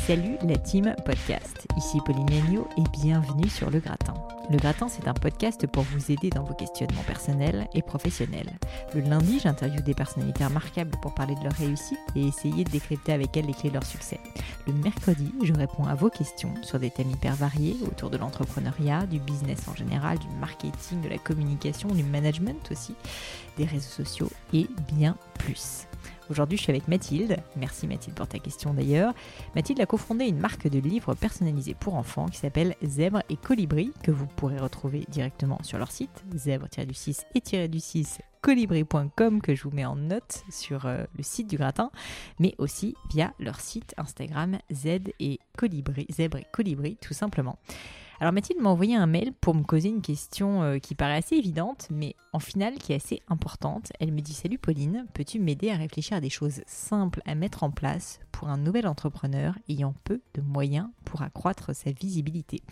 Salut la team podcast, ici Pauline Agneau et bienvenue sur Le Gratin. Le Gratin, c'est un podcast pour vous aider dans vos questionnements personnels et professionnels. Le lundi, j'interviewe des personnalités remarquables pour parler de leur réussite et essayer de décrypter avec elles les clés de leur succès. Le mercredi, je réponds à vos questions sur des thèmes hyper variés autour de l'entrepreneuriat, du business en général, du marketing, de la communication, du management aussi, des réseaux sociaux et bien plus. Aujourd'hui, je suis avec Mathilde. Merci Mathilde pour ta question d'ailleurs. Mathilde a cofondé une marque de livres personnalisés pour enfants qui s'appelle Zèbre et Colibri, que vous pourrez retrouver directement sur leur site, zèbre-du-6 et-du-6 colibri.com que je vous mets en note sur euh, le site du gratin, mais aussi via leur site Instagram Z et Colibri, Zèbre et Colibri tout simplement. Alors Mathilde m'a envoyé un mail pour me causer une question euh, qui paraît assez évidente, mais en finale qui est assez importante. Elle me dit Salut Pauline, peux-tu m'aider à réfléchir à des choses simples à mettre en place pour un nouvel entrepreneur ayant peu de moyens pour accroître sa visibilité?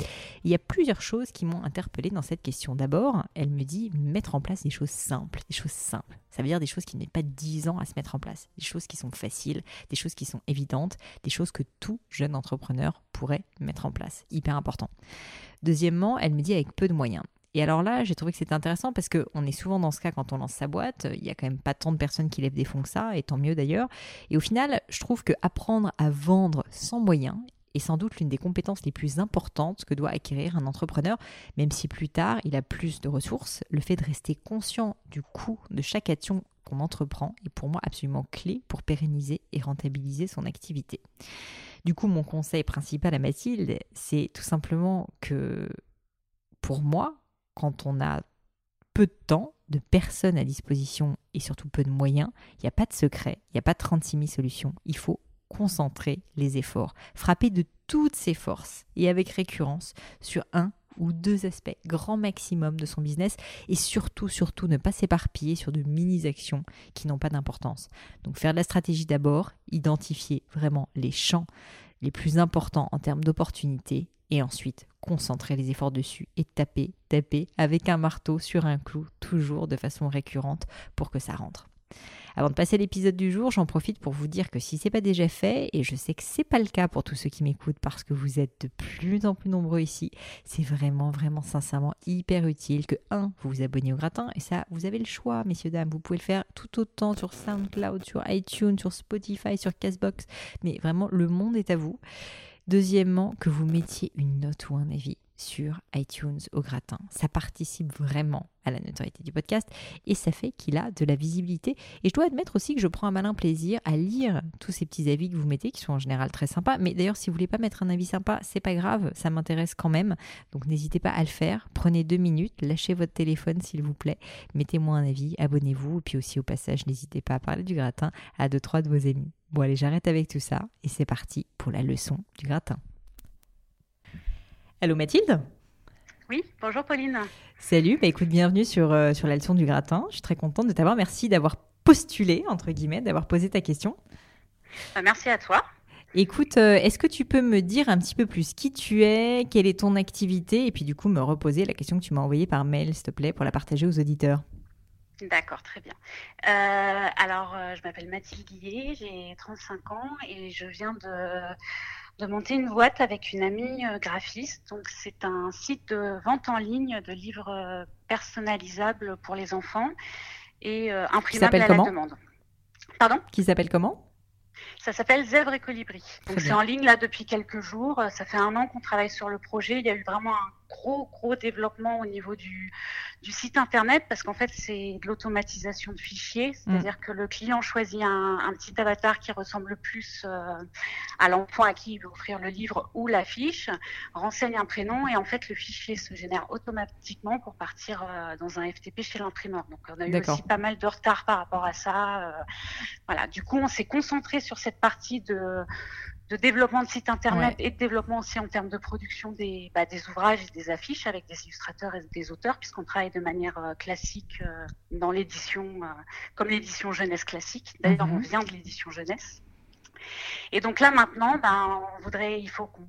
Il y a plusieurs choses qui m'ont interpellée dans cette question. D'abord, elle me dit mettre en place des choses simples, des choses simples. Ça veut dire des choses qui n'aient pas 10 ans à se mettre en place, des choses qui sont faciles, des choses qui sont évidentes, des choses que tout jeune entrepreneur pourrait mettre en place. Hyper important. Deuxièmement, elle me dit avec peu de moyens. Et alors là, j'ai trouvé que c'était intéressant parce qu'on est souvent dans ce cas quand on lance sa boîte. Il y a quand même pas tant de personnes qui lèvent des fonds que ça, et tant mieux d'ailleurs. Et au final, je trouve que apprendre à vendre sans moyens est sans doute l'une des compétences les plus importantes que doit acquérir un entrepreneur, même si plus tard il a plus de ressources. Le fait de rester conscient du coût de chaque action qu'on entreprend est pour moi absolument clé pour pérenniser et rentabiliser son activité. Du coup, mon conseil principal à Mathilde, c'est tout simplement que pour moi, quand on a peu de temps, de personnes à disposition et surtout peu de moyens, il n'y a pas de secret, il n'y a pas 36 000 solutions. Il faut concentrer les efforts, frapper de toutes ses forces et avec récurrence sur un ou deux aspects, grand maximum de son business et surtout, surtout ne pas s'éparpiller sur de mini-actions qui n'ont pas d'importance. Donc faire de la stratégie d'abord, identifier vraiment les champs les plus importants en termes d'opportunités et ensuite concentrer les efforts dessus et taper, taper avec un marteau sur un clou, toujours de façon récurrente pour que ça rentre. Avant de passer l'épisode du jour, j'en profite pour vous dire que si c'est pas déjà fait, et je sais que c'est pas le cas pour tous ceux qui m'écoutent parce que vous êtes de plus en plus nombreux ici, c'est vraiment, vraiment sincèrement hyper utile que, un, vous vous abonnez au gratin, et ça, vous avez le choix, messieurs, dames, vous pouvez le faire tout autant sur SoundCloud, sur iTunes, sur Spotify, sur Castbox, mais vraiment, le monde est à vous. Deuxièmement, que vous mettiez une note ou un avis sur iTunes au gratin. Ça participe vraiment à la notoriété du podcast et ça fait qu'il a de la visibilité. Et je dois admettre aussi que je prends un malin plaisir à lire tous ces petits avis que vous mettez qui sont en général très sympas. Mais d'ailleurs, si vous voulez pas mettre un avis sympa, c'est pas grave, ça m'intéresse quand même. Donc n'hésitez pas à le faire. Prenez deux minutes, lâchez votre téléphone s'il vous plaît, mettez-moi un avis, abonnez-vous. Et puis aussi au passage, n'hésitez pas à parler du gratin à deux, trois de vos amis. Bon allez, j'arrête avec tout ça et c'est parti pour la leçon du gratin. Allô Mathilde Oui, bonjour Pauline. Salut, bah écoute, bienvenue sur, euh, sur la leçon du gratin. Je suis très contente de t'avoir. Merci d'avoir postulé, entre guillemets, d'avoir posé ta question. Bah, merci à toi. Écoute, euh, est-ce que tu peux me dire un petit peu plus qui tu es, quelle est ton activité, et puis du coup me reposer la question que tu m'as envoyée par mail, s'il te plaît, pour la partager aux auditeurs D'accord, très bien. Euh, alors, je m'appelle Mathilde Guillet, j'ai 35 ans et je viens de de monter une boîte avec une amie euh, graphiste. Donc c'est un site de vente en ligne de livres euh, personnalisables pour les enfants et euh, imprimables à la demande. Pardon? Qui s'appelle comment? Ça s'appelle Zèbre et Colibri. Donc c'est en ligne là depuis quelques jours. Ça fait un an qu'on travaille sur le projet. Il y a eu vraiment un gros, gros développement au niveau du, du site internet parce qu'en fait, c'est de l'automatisation de fichiers. Mm. C'est-à-dire que le client choisit un, un, petit avatar qui ressemble le plus euh, à l'enfant à qui il veut offrir le livre ou la fiche, renseigne un prénom et en fait, le fichier se génère automatiquement pour partir euh, dans un FTP chez l'imprimeur. Donc, on a eu aussi pas mal de retard par rapport à ça. Euh, voilà. Du coup, on s'est concentré sur cette partie de de développement de sites internet et de développement aussi en termes de production des, bah, des ouvrages et des affiches avec des illustrateurs et des auteurs, puisqu'on travaille de manière euh, classique euh, dans l'édition, euh, comme l'édition jeunesse classique. D'ailleurs, on mhm. vient de l'édition jeunesse. Et donc là maintenant, ben, on voudrait, il faut qu'on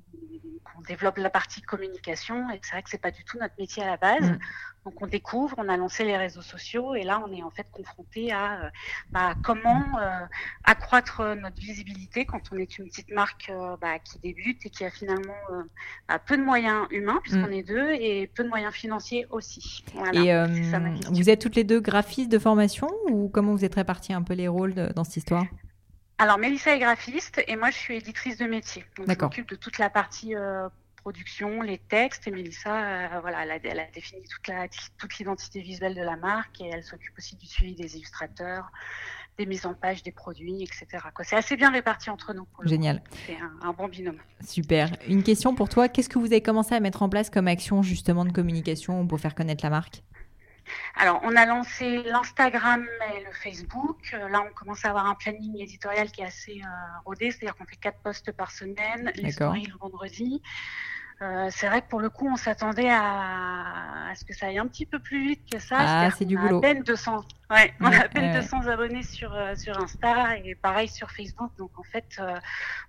développe la partie communication. Et c'est vrai que c'est pas du tout notre métier à la base. Mm. Donc on découvre, on a lancé les réseaux sociaux et là on est en fait confronté à euh, bah, comment euh, accroître notre visibilité quand on est une petite marque euh, bah, qui débute et qui a finalement peu de moyens humains puisqu'on mm. est deux et peu de moyens financiers aussi. et vous êtes toutes les deux graphistes de formation ou comment vous êtes répartis un peu les rôles dans cette histoire? Alors, Mélissa est graphiste et moi, je suis éditrice de métier. Donc, je m'occupe de toute la partie euh, production, les textes. Et Mélissa, euh, voilà, elle a, elle a, défini toute, la, toute l'identité visuelle de la marque et elle s'occupe aussi du suivi des illustrateurs, des mises en page des produits, etc. C'est assez bien réparti entre nous. Génial. C'est un, un, bon binôme. Super. Une question pour toi. Qu'est-ce que vous avez commencé à mettre en place comme action justement de communication pour faire connaître la marque? Alors, on a lancé l'Instagram et le Facebook. Euh, là, on commence à avoir un planning éditorial qui est assez euh, rodé, c'est-à-dire qu'on fait quatre posts par semaine, les stories le vendredi. Euh, c'est vrai que pour le coup, on s'attendait à... ce que ça aille un petit peu plus vite que ça. Ah, c'est du boulot. À peine 200, ouais, on a à peine 200 abonnés sur, euh, sur Insta et pareil sur Facebook. Donc en fait, euh,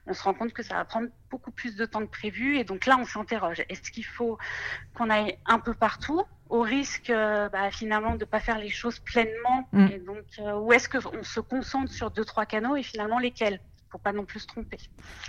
on se rend compte que ça va prendre beaucoup plus de temps que prévu. Et donc là, on s'interroge. Est-ce qu'il faut qu'on aille un peu partout? Au risque bah, finalement de ne pas faire les choses pleinement mm. et donc ou est-ce qu'on se concentre sur deux trois canaux et finalement lesquels? Faut pas non plus se tromper.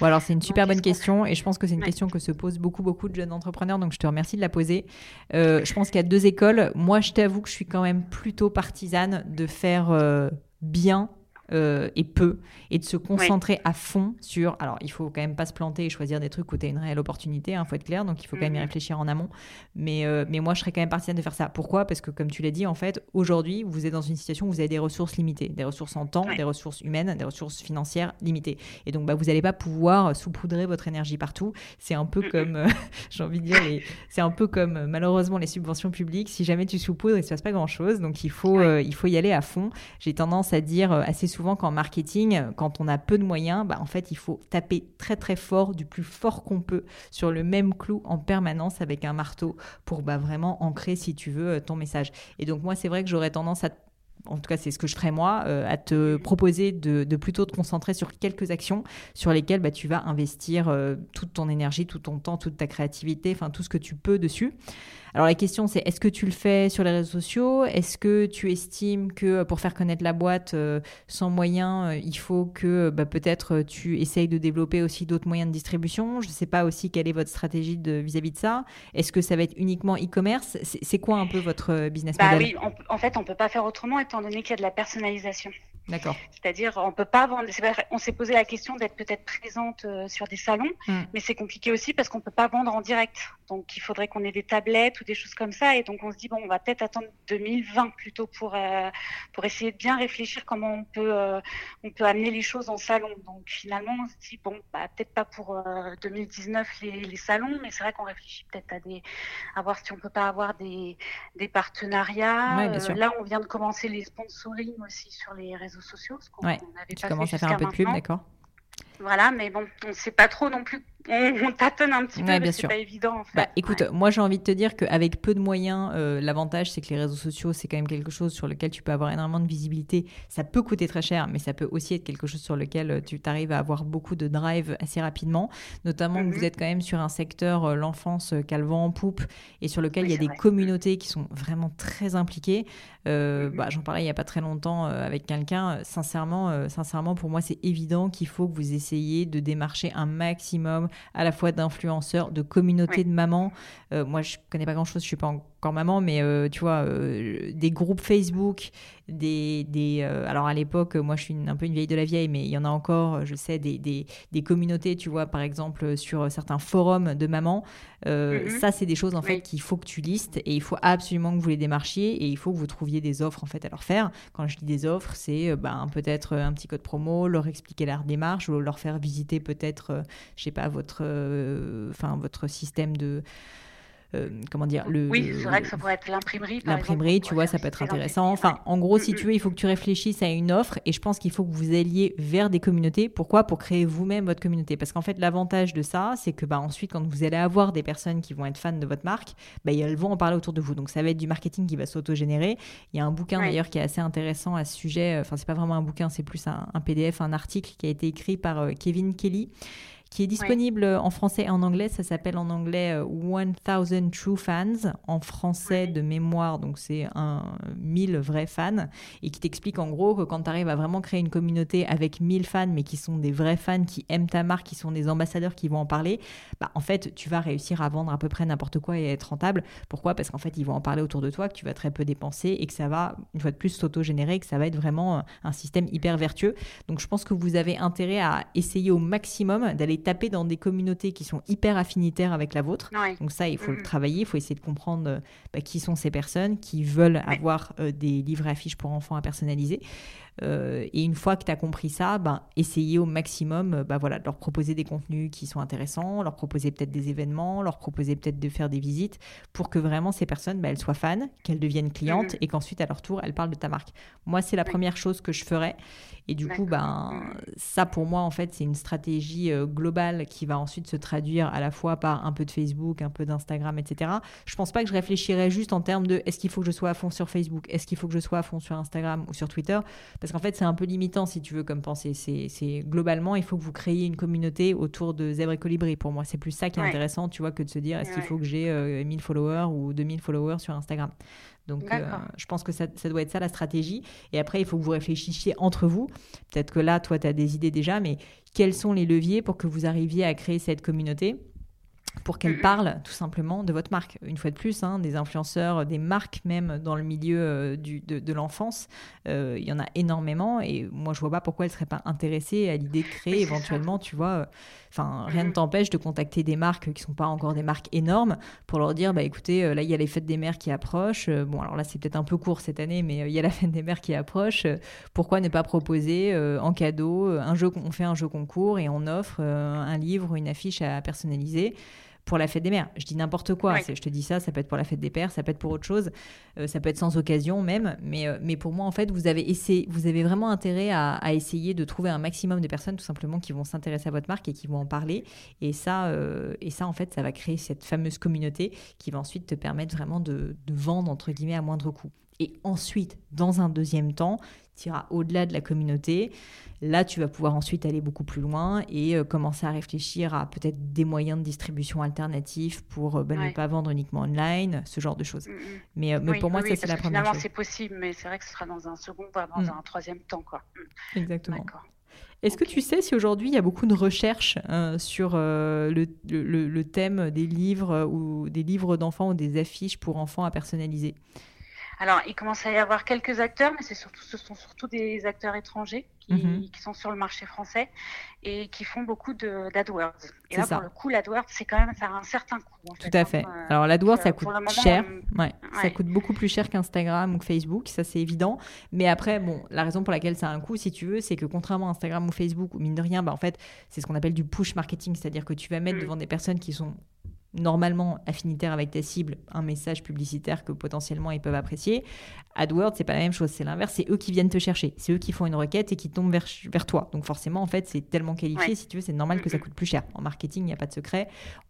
Bon, alors c'est une super bonne question et je pense que c'est une question que se posent beaucoup beaucoup de jeunes entrepreneurs donc je te remercie de la poser. Euh, je pense qu'il y a deux écoles. Moi je t'avoue que je suis quand même plutôt partisane de faire euh, bien euh, et peu, et de se concentrer à fond sur. Alors, il faut quand même pas se planter et choisir des trucs où tu as une réelle opportunité, il hein, faut être clair, donc il faut quand même y mhm. réfléchir en amont. Mais, euh, mais moi, je serais quand même partisane de faire ça. Pourquoi? Parce que, comme tu l'as dit, en fait, aujourd'hui, vous êtes dans une situation où vous avez des ressources limitées, des ressources en temps, des ressources humaines, des ressources financières limitées. Et donc, bah, vous n'allez pas pouvoir saupoudrer votre énergie partout. C'est un peu comme, euh, j'ai envie de dire, c'est un peu comme malheureusement les subventions publiques. Si jamais tu saupoudres, il ne se passe pas grand-chose. Donc, il faut, il faut y aller à fond. J'ai tendance à dire assez souvent souvent qu'en marketing, quand on a peu de moyens, bah, en fait, il faut taper très très fort, du plus fort qu'on peut, sur le même clou en permanence avec un marteau pour bah, vraiment ancrer, si tu veux, euh, ton message. Et donc moi, c'est vrai que j'aurais tendance à en tout cas c'est ce que je ferais moi, euh, à te proposer de, plutôt te concentrer sur quelques actions sur lesquelles bah, tu vas investir euh, toute ton énergie, tout ton temps, toute ta créativité, enfin tout ce que tu peux dessus. Alors la question c'est est-ce que tu le fais sur les réseaux sociaux? Est-ce que tu estimes que euh, pour faire connaître la boîte euh, sans moyens, euh, il faut que bah, peut-être tu essayes de développer aussi d'autres moyens de distribution? Je ne sais pas aussi quelle est votre stratégie vis-à-vis de, ça. Est-ce que ça va être uniquement e-commerce? C'est quoi un peu votre business bah model? Oui, en fait on ne peut pas faire autrement étant donné qu'il y a de la personnalisation. D'accord. C'est-à-dire, on peut pas vendre. On s'est posé la question d'être peut-être présente euh, sur des salons, hmm. mais c'est compliqué aussi parce qu'on peut pas vendre en direct. Donc, il faudrait qu'on ait des tablettes ou des choses comme ça. Et donc, on se dit bon, on va peut-être attendre 2020 plutôt pour euh, pour essayer de bien réfléchir comment on peut euh, on peut amener les choses en salon. Donc, finalement, on se dit bon, bah, peut-être pas pour 2019 les, les, salons, mais c'est vrai qu'on réfléchit peut-être à des à voir si on peut pas avoir des des partenariats. là, on vient de commencer les sponsoring aussi sur les réseaux sociaux. Parce qu'on ouais, tu commences à faire un peu de pub, d'accord voilà, mais bon, on ne sait pas trop non plus on, tâtonne un petit peu, c'est pas évident en fait. Bah, écoute, moi j'ai envie de te dire qu'avec peu de moyens, euh, l'avantage c'est que les réseaux sociaux c'est quand même quelque chose sur lequel tu peux avoir énormément de visibilité. Ça peut coûter très cher, mais ça peut aussi être quelque chose sur lequel euh, tu arrives à avoir beaucoup de drive assez rapidement. Notamment que vous mhm. êtes quand même sur un secteur, euh, l'enfance, calvant en poupe, et sur lequel il y a des communautés qui sont vraiment très impliquées. Mhm. bah, J'en parlais il n'y a pas très longtemps avec quelqu'un. Sincèrement, sincèrement, pour moi c'est évident qu'il faut que vous essayiez de démarcher un maximum à la fois d'influenceurs, de communautés de mamans. Euh, moi, je connais pas grand-chose, je suis pas encore maman, mais euh, tu vois, euh, des groupes Facebook, des, des alors à l'époque, moi je suis un peu une vieille de la vieille, mais il y en a encore, je sais, des, des, des communautés, tu vois, par exemple sur certains forums de mamans. Mhm. Ça, c'est des choses en fait qu'il faut que tu listes et il faut absolument que vous les démarchiez et il faut que vous trouviez des offres en fait à leur faire. Quand je dis des offres, c'est ben, peut-être un petit code promo, leur expliquer leur démarche ou leur faire visiter peut-être, je sais pas, votre, enfin votre système de euh, comment dire le, Oui, c'est vrai que ça pourrait être l'imprimerie. L'imprimerie, tu vois, ça peut être intéressant. Enfin, en gros, si tu veux, il faut que tu réfléchisses à une offre et je pense qu'il faut que vous alliez vers des communautés. Pourquoi? Pour créer vous-même votre communauté. Parce qu'en fait, l'avantage de ça, c'est que bah, ensuite, quand vous allez avoir des personnes qui vont être fans de votre marque, bah, elles vont en parler autour de vous. Donc, ça va être du marketing qui va s'auto-générer. Il y a un bouquin d'ailleurs qui est assez intéressant à ce sujet. Enfin, c'est pas vraiment un bouquin, c'est plus un, PDF, un article qui a été écrit par euh, Kevin Kelly qui est disponible en français et en anglais. Ça s'appelle en anglais 1000 euh, True Fans, en français de mémoire, donc c'est un 1000 vrais fans, et qui t'explique en gros que quand tu arrives à vraiment créer une communauté avec 1000 fans, mais qui sont des vrais fans, qui aiment ta marque, qui sont des ambassadeurs qui vont en parler, bah, en fait, tu vas réussir à vendre à peu près n'importe quoi et être rentable. Pourquoi? Parce qu'en fait, ils vont en parler autour de toi, que tu vas très peu dépenser et que ça va, une fois de plus, s'auto-générer, que ça va être vraiment un système hyper vertueux. Donc, je pense que vous avez intérêt à essayer au maximum d'aller taper dans des communautés qui sont hyper affinitaires avec la vôtre. Donc ça, il faut le travailler, il faut essayer de comprendre euh, bah, qui sont ces personnes qui veulent avoir euh, des livres affiches pour enfants à personnaliser. Euh, et une fois que tu as compris ça, ben, essayez au maximum bah, voilà, de leur proposer des contenus qui sont intéressants, leur proposer peut-être des événements, leur proposer peut-être de faire des visites pour que vraiment ces personnes, bah, elles soient fans, qu'elles deviennent clientes et qu'ensuite à leur tour, elles parlent de ta marque. Moi, c'est la première chose que je ferais. Et du coup, ben, ça pour moi, en fait, c'est une stratégie euh, globale qui va ensuite se traduire à la fois par un peu de Facebook, un peu d'Instagram, etc. Je pense pas que je réfléchirais juste en termes de est-ce qu'il faut que je sois à fond sur Facebook, est-ce qu'il faut que je sois à fond sur Instagram ou sur Twitter? Parce qu'en fait, c'est un peu limitant, si tu veux, comme pensée. C'est globalement, il faut que vous créiez une communauté autour de Zèbre et Colibri. Pour moi, c'est plus ça qui est intéressant, tu vois, que de se dire est-ce qu'il faut que j'ai 1000 euh, followers ou 2000 followers sur Instagram. Donc, euh, je pense que ça, ça, doit être ça la stratégie. Et après, il faut que vous réfléchissiez entre vous. Peut-être que là, toi, tu as des idées déjà, mais quels sont les leviers pour que vous arriviez à créer cette communauté? Pour qu'elle parle tout simplement de votre marque. Une fois de plus, hein, des influenceurs, des marques même dans le milieu euh, du, de, l'enfance, euh, il y en a énormément et moi je vois pas pourquoi elles seraient pas intéressées à l'idée de créer éventuellement, tu vois. Euh, enfin, rien ne t'empêche de contacter des marques qui sont pas encore des marques énormes pour leur dire, bah écoutez, là il y a les fêtes des mères qui approchent. bon, alors là c'est peut-être un peu court cette année, mais il y a la fête des mères qui approche. pourquoi ne pas proposer en cadeau un jeu, on fait un jeu concours et on offre un livre, une affiche à personnaliser? Pour la fête des mères. Je dis n'importe quoi. Je te dis ça, ça peut être pour la fête des pères, ça peut être pour autre chose, euh, ça peut être sans occasion même. Mais, euh, mais pour moi, en fait, vous avez, essayé, vous avez vraiment intérêt à, essayer de trouver un maximum de personnes tout simplement qui vont s'intéresser à votre marque et qui vont en parler. Et ça, euh, et ça, en fait, ça va créer cette fameuse communauté qui va ensuite te permettre vraiment de, de vendre, entre guillemets, à moindre coût. Et ensuite, dans un deuxième temps, iras au-delà de la communauté. Là, tu vas pouvoir ensuite aller beaucoup plus loin et euh, commencer à réfléchir à peut-être des moyens de distribution alternatifs pour euh, ben, ne pas vendre uniquement online, ce genre de choses. Mm, mm. Mais, euh, mais pour moi, ça, c'est la première finalement, c'est possible, mais c'est vrai que ce sera dans un second, voire dans mm. un troisième temps. Quoi. Exactement. Est-ce que tu sais si aujourd'hui il y a beaucoup de recherches sur le, le, le, thème des livres ou des livres d'enfants ou des affiches pour enfants à personnaliser? Alors, il commence à y avoir quelques acteurs, mais c'est surtout, ce sont surtout des acteurs étrangers qui, mhm. sont sur le marché français et qui font beaucoup d'AdWords. Et là, pour le coup, l'AdWords, c'est quand même, ça a un certain coût. Tout à fait. Euh, Alors, l'AdWords, ça coûte cher. Ouais. Ça coûte beaucoup plus cher qu'Instagram ou Facebook, ça c'est évident. Mais après, bon, la raison pour laquelle ça a un coût, si tu veux, c'est que contrairement à Instagram ou Facebook, ou mine de rien, bah, en fait, c'est ce qu'on appelle du push marketing, c'est-à-dire que tu vas mettre mm. devant des personnes qui sont normalement affinitaire avec ta cible, un message publicitaire que potentiellement ils peuvent apprécier. AdWords, c'est pas la même chose, c'est l'inverse, c'est eux qui viennent te chercher, c'est eux qui font une requête et qui tombent vers, vers toi. Donc forcément, en fait, c'est tellement qualifié, si tu veux, c'est normal que ça coûte plus cher. En marketing, il n'y a pas de secret.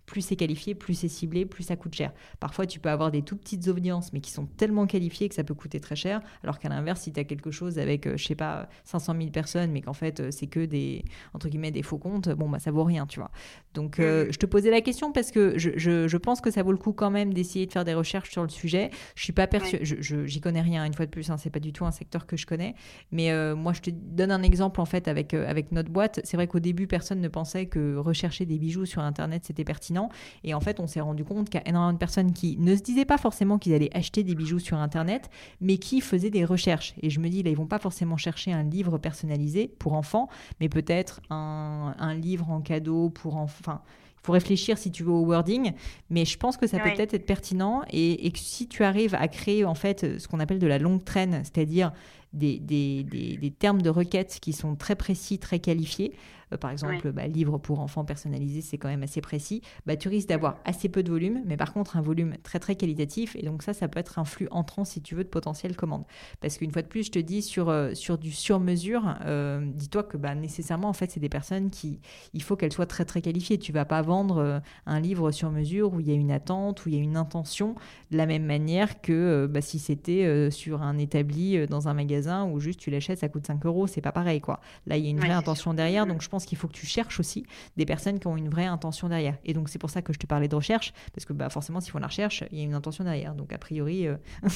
Plus c'est qualifié, plus c'est ciblé, plus ça coûte cher. Parfois, tu peux avoir des tout petites audiences, mais qui sont tellement qualifiées que ça peut coûter très cher. Alors qu'à l'inverse, si tu as quelque chose avec, euh, je sais pas, 500 000 personnes, mais qu'en fait, euh, c'est que des, entre guillemets, des faux comptes, bon, bah, ça vaut rien, tu vois. Donc, euh, je te posais la question parce que je, je, pense que ça vaut le coup quand même d'essayer de faire des recherches sur le sujet. Je suis pas persuadée, je j'y connais rien, une fois de plus, hein, c'est pas du tout un secteur que je connais. Mais moi, je te donne un exemple en fait avec, avec notre boîte. C'est vrai qu'au début, personne ne pensait que rechercher des bijoux sur Internet, c'était pertinent. Et en fait, on s'est rendu compte qu'il y a énormément de personnes qui ne se disaient pas forcément qu'ils allaient acheter des bijoux sur Internet, mais qui faisaient des recherches. Et je me dis, là, ils vont pas forcément chercher un livre personnalisé pour enfants, mais peut-être un, un livre en cadeau pour enfants. Il faut réfléchir si tu veux au wording, mais je pense que ça peut peut-être être pertinent et, et, que si tu arrives à créer en fait ce qu'on appelle de la longue traîne, c'est-à-dire des, des, des, des, termes de requête qui sont très précis, très qualifiés, par exemple, bah, livre pour enfants personnalisé, c'est quand même assez précis, bah, tu risques d'avoir assez peu de volume, mais par contre un volume très très qualitatif. Et donc ça, ça peut être un flux entrant si tu veux de potentielles commandes. Parce qu'une fois de plus, je te dis sur, euh, sur du sur-mesure, euh, dis-toi que bah, nécessairement, en fait, c'est des personnes qui, il faut qu'elles soient très très qualifiées. Tu vas pas vendre un livre sur mesure où il y a une attente, où il y a une intention, de la même manière que bah, si c'était sur un établi dans un magasin où juste tu l'achètes, ça coûte 5 euros, c'est pas pareil quoi. Là, il y a une vraie intention derrière, donc je pense qu'il faut que tu cherches aussi des personnes qui ont une vraie intention derrière. Et donc, c'est pour ça que je te parlais de recherche, parce que bah, forcément, s'ils font la recherche, il y a une intention derrière. Donc, a priori, euh,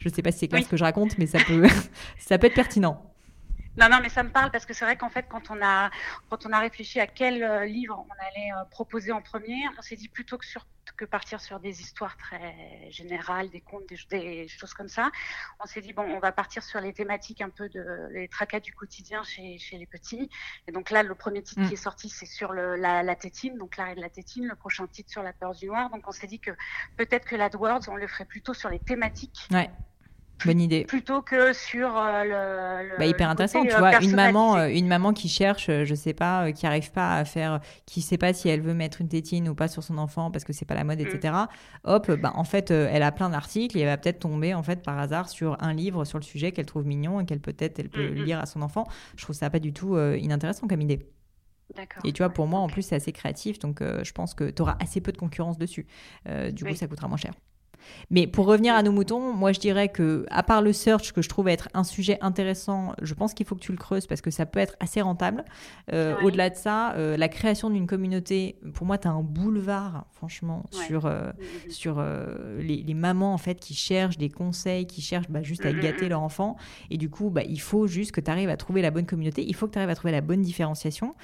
je ne sais pas si c'est clair ce que je raconte, mais ça peut, ça peut être pertinent. Non, non, mais ça me parle parce que c'est vrai qu'en fait, quand on a, quand on a réfléchi à quel euh, livre on allait euh, proposer en premier, on s'est dit plutôt que, sur, que partir sur des histoires très générales, des contes, des, choses comme ça, on s'est dit, bon, on va partir sur les thématiques un peu de les tracas du quotidien chez, chez les petits. Et donc là, le premier titre mm. qui est sorti, c'est sur le, la, la, tétine, donc l'arrêt de la tétine. Le prochain titre sur la peur du noir. Donc on s'est dit que peut-être que l'AdWords, on le ferait plutôt sur les thématiques. Ouais. Bonne idée. Plutôt que sur euh, le, bah, hyper intéressant, tu euh, vois, une maman, euh, une maman qui cherche, je sais pas, qui arrive pas à faire, qui sait pas si elle veut mettre une tétine ou pas sur son enfant parce que c'est pas la mode, etc. Mm. Hop, bah en fait, elle a plein d'articles et elle va peut-être tomber en fait par hasard sur un livre sur le sujet qu'elle trouve mignon et qu'elle peut-être elle peut mm-hmm. lire à son enfant. Je trouve ça pas du tout inintéressant comme idée. Et tu vois, pour moi, en plus, c'est assez créatif, donc je pense que tu auras assez peu de concurrence dessus. du coup, ça coûtera moins cher. Mais pour revenir à nos moutons, moi je dirais que, à part le search, que je trouve être un sujet intéressant, je pense qu'il faut que tu le creuses parce que ça peut être assez rentable. Euh, au-delà de ça, euh, la création d'une communauté, pour moi, tu as un boulevard, franchement, sur, euh, mm, mm, mm. sur les, mamans en fait qui cherchent des conseils, qui cherchent bah, juste à gâter leur enfant. Et du coup, bah, il faut juste que tu arrives à trouver la bonne communauté, il faut que tu arrives à trouver la bonne différenciation.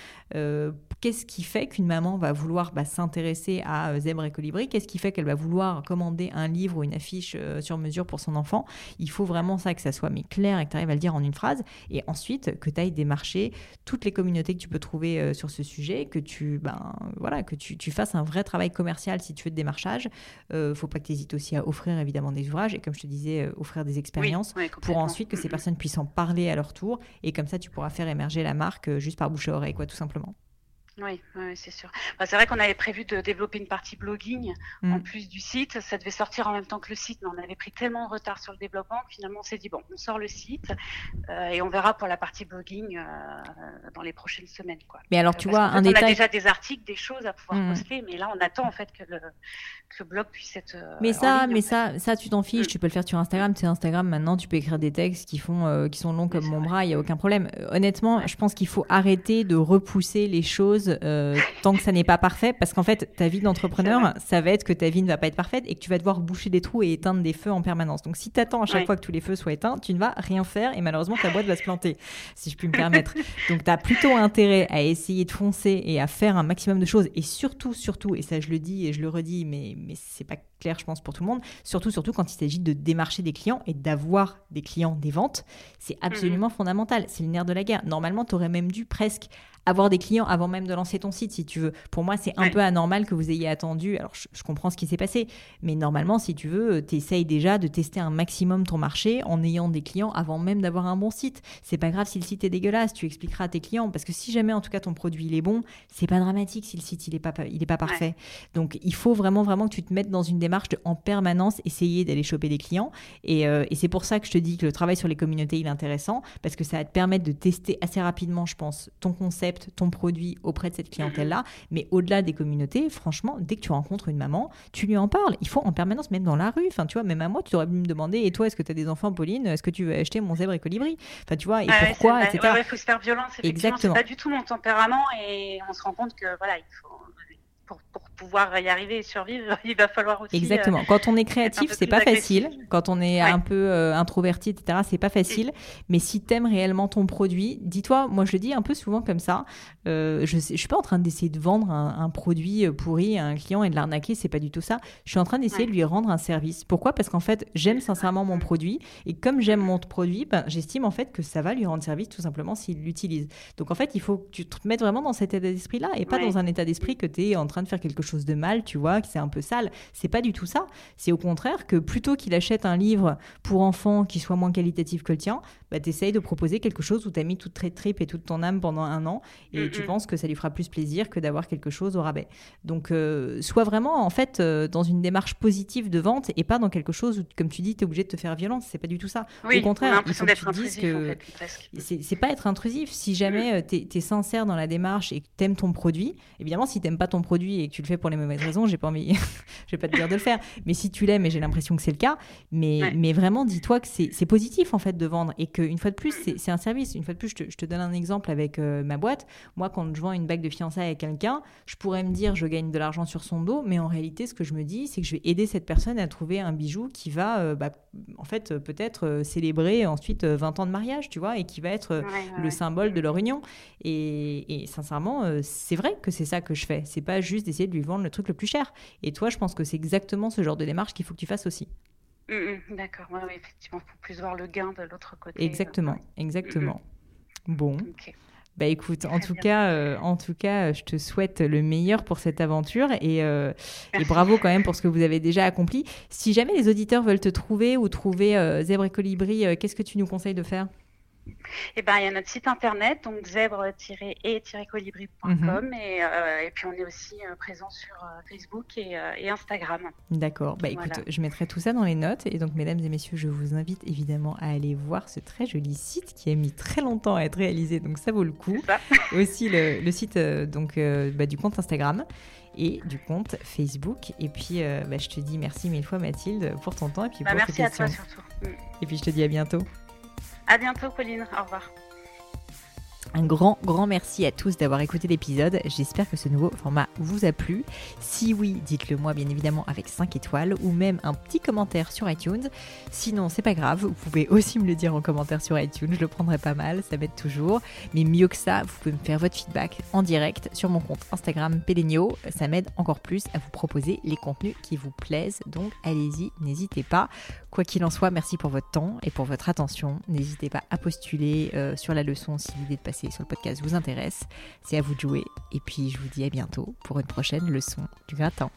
Qu'est-ce qui fait qu'une maman va vouloir bah, s'intéresser à Zèbre et Colibri? Qu'est-ce qui fait qu'elle va vouloir commander un livre ou une affiche euh, sur mesure pour son enfant. Il faut vraiment ça, que ça soit mais clair et que tu arrives à le dire en une phrase. Et ensuite, que tu ailles démarcher toutes les communautés que tu peux trouver euh, sur ce sujet, que tu, ben, voilà, que tu, tu, fasses un vrai travail commercial si tu veux de démarchage. Euh, faut pas que tu hésites aussi à offrir évidemment des ouvrages et comme je te disais, euh, offrir des expériences pour ensuite que ces personnes puissent en parler à leur tour. Et comme ça, tu pourras faire émerger la marque juste par bouche à oreille, quoi, tout simplement. Oui, c'est sûr. Bah, c'est vrai qu'on avait prévu de développer une partie blogging en mm. plus du site. Ça devait sortir en même temps que le site, mais on avait pris tellement de retard sur le développement que finalement on s'est dit bon, on sort le site euh, et on verra pour la partie blogging euh, dans les prochaines semaines. Quoi. Mais alors tu vois, un détail. On a déjà des articles, des choses à pouvoir mm. poster, mais là on attend en fait que le, que le blog puisse être. Euh, mais ça, mais ça, ça tu t'en fiches. Mm. Tu peux le faire sur Instagram. C'est Instagram maintenant. Tu peux écrire des textes qui font, qui sont longs comme mon bras. Il y a aucun problème. Honnêtement, je pense qu'il faut arrêter de repousser les choses euh, tant que ça n'est pas parfait, parce qu'en fait, ta vie d'entrepreneur, ça va être que ta vie ne va pas être parfaite et que tu vas devoir boucher des trous et éteindre des feux en permanence. Donc, si tu attends à chaque fois que tous les feux soient éteints, tu ne vas rien faire et malheureusement, ta boîte va se planter, si je puis me permettre. Donc, tu as plutôt intérêt à essayer de foncer et à faire un maximum de choses et surtout, surtout, et ça je le dis et je le redis, mais, mais c'est pas clair, je pense, pour tout le monde, surtout, surtout quand il s'agit de démarcher des clients et d'avoir des clients, des ventes, c'est absolument mmh fondamental. C'est le nerf de la guerre. Normalement, tu aurais même dû presque avoir des clients avant même de lancer ton site, si tu veux. Pour moi, c'est un peu anormal que vous ayez attendu. Alors, je, comprends ce qui s'est passé, mais normalement, si tu veux, tu essayes déjà de tester un maximum ton marché en ayant des clients avant même d'avoir un bon site. C'est pas grave si le site est dégueulasse, tu expliqueras à tes clients, parce que si jamais, en tout cas, ton produit il est bon, c'est pas dramatique si le site il est pas, il est pas parfait. Donc, il faut vraiment, vraiment que tu te mettes dans une démarche de en permanence essayer d'aller choper des clients. Et, euh, et c'est pour ça que je te dis que le travail sur les communautés il est intéressant, parce que ça va te permettre de tester assez rapidement, je pense, ton concept ton produit auprès de cette clientèle-là. Mais au-delà des communautés, franchement, dès que tu rencontres une maman, tu lui en parles. Il faut en permanence, même dans la rue. Enfin, tu vois, même à moi, tu aurais pu me demander Et toi, est-ce que tu as des enfants, Pauline? Est-ce que tu veux acheter mon zèbre et colibri? Enfin, tu vois, et pourquoi, etc. Il faut se faire violence. Exactement. C'est pas du tout mon tempérament et on se rend compte que, voilà, il faut. Pour, pouvoir y arriver et survivre, il va falloir aussi. Exactement. Quand on est créatif, c'est pas facile. Quand on est un peu introverti, etc., c'est pas facile. Mais si tu aimes réellement ton produit, dis-toi, moi je le dis un peu souvent comme ça. je, je suis pas en train d'essayer de vendre un, produit pourri à un client et de l'arnaquer, c'est pas du tout ça. Je suis en train d'essayer de lui rendre un service. Pourquoi? Parce qu'en fait, j'aime sincèrement mon produit et comme j'aime mon produit, ben, j'estime en fait que ça va lui rendre service tout simplement s'il l'utilise. Donc en fait, il faut que tu te mettes vraiment dans cet état d'esprit-là et pas dans un état d'esprit que tu es en train de faire quelque chose de mal, tu vois, que c'est un peu sale. C'est pas du tout ça. C'est au contraire que plutôt qu'il achète un livre pour enfants qui soit moins qualitatif que le tien, bah, tu essayes de proposer quelque chose où tu as mis toute ta trip et toute ton âme pendant un an et tu penses que ça lui fera plus plaisir que d'avoir quelque chose au rabais. Donc, euh, sois vraiment en fait euh, dans une démarche positive de vente et pas dans quelque chose où, comme tu dis, tu es obligé de te faire violence. C'est pas du tout ça. au contraire, il faut que tu dises que c'est pas être intrusif. Si jamais euh, tu es, sincère dans la démarche et que tu aimes ton produit, évidemment, si tu pas ton produit et que tu le fais pour les mauvaises raisons, j'ai pas envie, je vais pas te dire de le faire. Mais si tu l'aimes, et j'ai l'impression que c'est le cas, mais, mais vraiment, dis-toi que c'est positif en fait de vendre et que une fois de plus, c'est un service. Une fois de plus, je te, donne un exemple avec euh, ma boîte. Moi, quand je vends une bague de fiançailles à quelqu'un, je pourrais me dire je gagne de l'argent sur son dos, mais en réalité, ce que je me dis, c'est que je vais aider cette personne à trouver un bijou qui va, euh, bah, en fait, peut-être euh, célébrer ensuite 20 ans de mariage, tu vois, et qui va être le symbole de leur union. Et, sincèrement, c'est vrai que c'est ça que je fais. C'est pas juste d'essayer de lui vendre le truc le plus cher. Et toi, je pense que c'est exactement ce genre de démarche qu'il faut que tu fasses aussi. Mm, mm, d'accord, oui, effectivement, pour plus voir le gain de l'autre côté. Exactement, exactement. Mm, bon. Bah écoute, en tout, cas, euh, en tout cas, je te souhaite le meilleur pour cette aventure et, euh, et, bravo quand même pour ce que vous avez déjà accompli. Si jamais les auditeurs veulent te trouver ou trouver euh, Zèbre et Colibri, qu'est-ce que tu nous conseilles de faire? Eh ben, il y a notre site internet, donc zèbre-et-colibri.com. Mhm. Euh, et, puis, on est aussi euh, présent sur euh, Facebook et, Instagram. D'accord. Bah, écoute, je mettrai tout ça dans les notes. Et donc, mesdames et messieurs, je vous invite évidemment à aller voir ce très joli site qui a mis très longtemps à être réalisé. Donc, ça vaut le coup. aussi, le, site donc, bah, du compte Instagram et du compte Facebook. Et puis, bah, je te dis merci mille fois, Mathilde, pour ton temps et puis bah, pour Merci à toi surtout. Et puis, je te dis à bientôt. À bientôt, Pauline. Au revoir. Un grand, grand merci à tous d'avoir écouté l'épisode. J'espère que ce nouveau format vous a plu. Si oui, dites-le moi bien évidemment avec 5 étoiles ou même un petit commentaire sur iTunes. Sinon, c'est pas grave, vous pouvez aussi me le dire en commentaire sur iTunes, je le prendrai pas mal, ça m'aide toujours. Mais mieux que ça, vous pouvez me faire votre feedback en direct sur mon compte Instagram Pelenio. Ça m'aide encore plus à vous proposer les contenus qui vous plaisent. Donc allez-y, n'hésitez pas. Quoi qu'il en soit, merci pour votre temps et pour votre attention. N'hésitez pas à postuler euh, sur la leçon si l'idée de passer sur le podcast vous intéresse. C'est à vous de jouer. Et puis je vous dis à bientôt pour une prochaine leçon du gratin.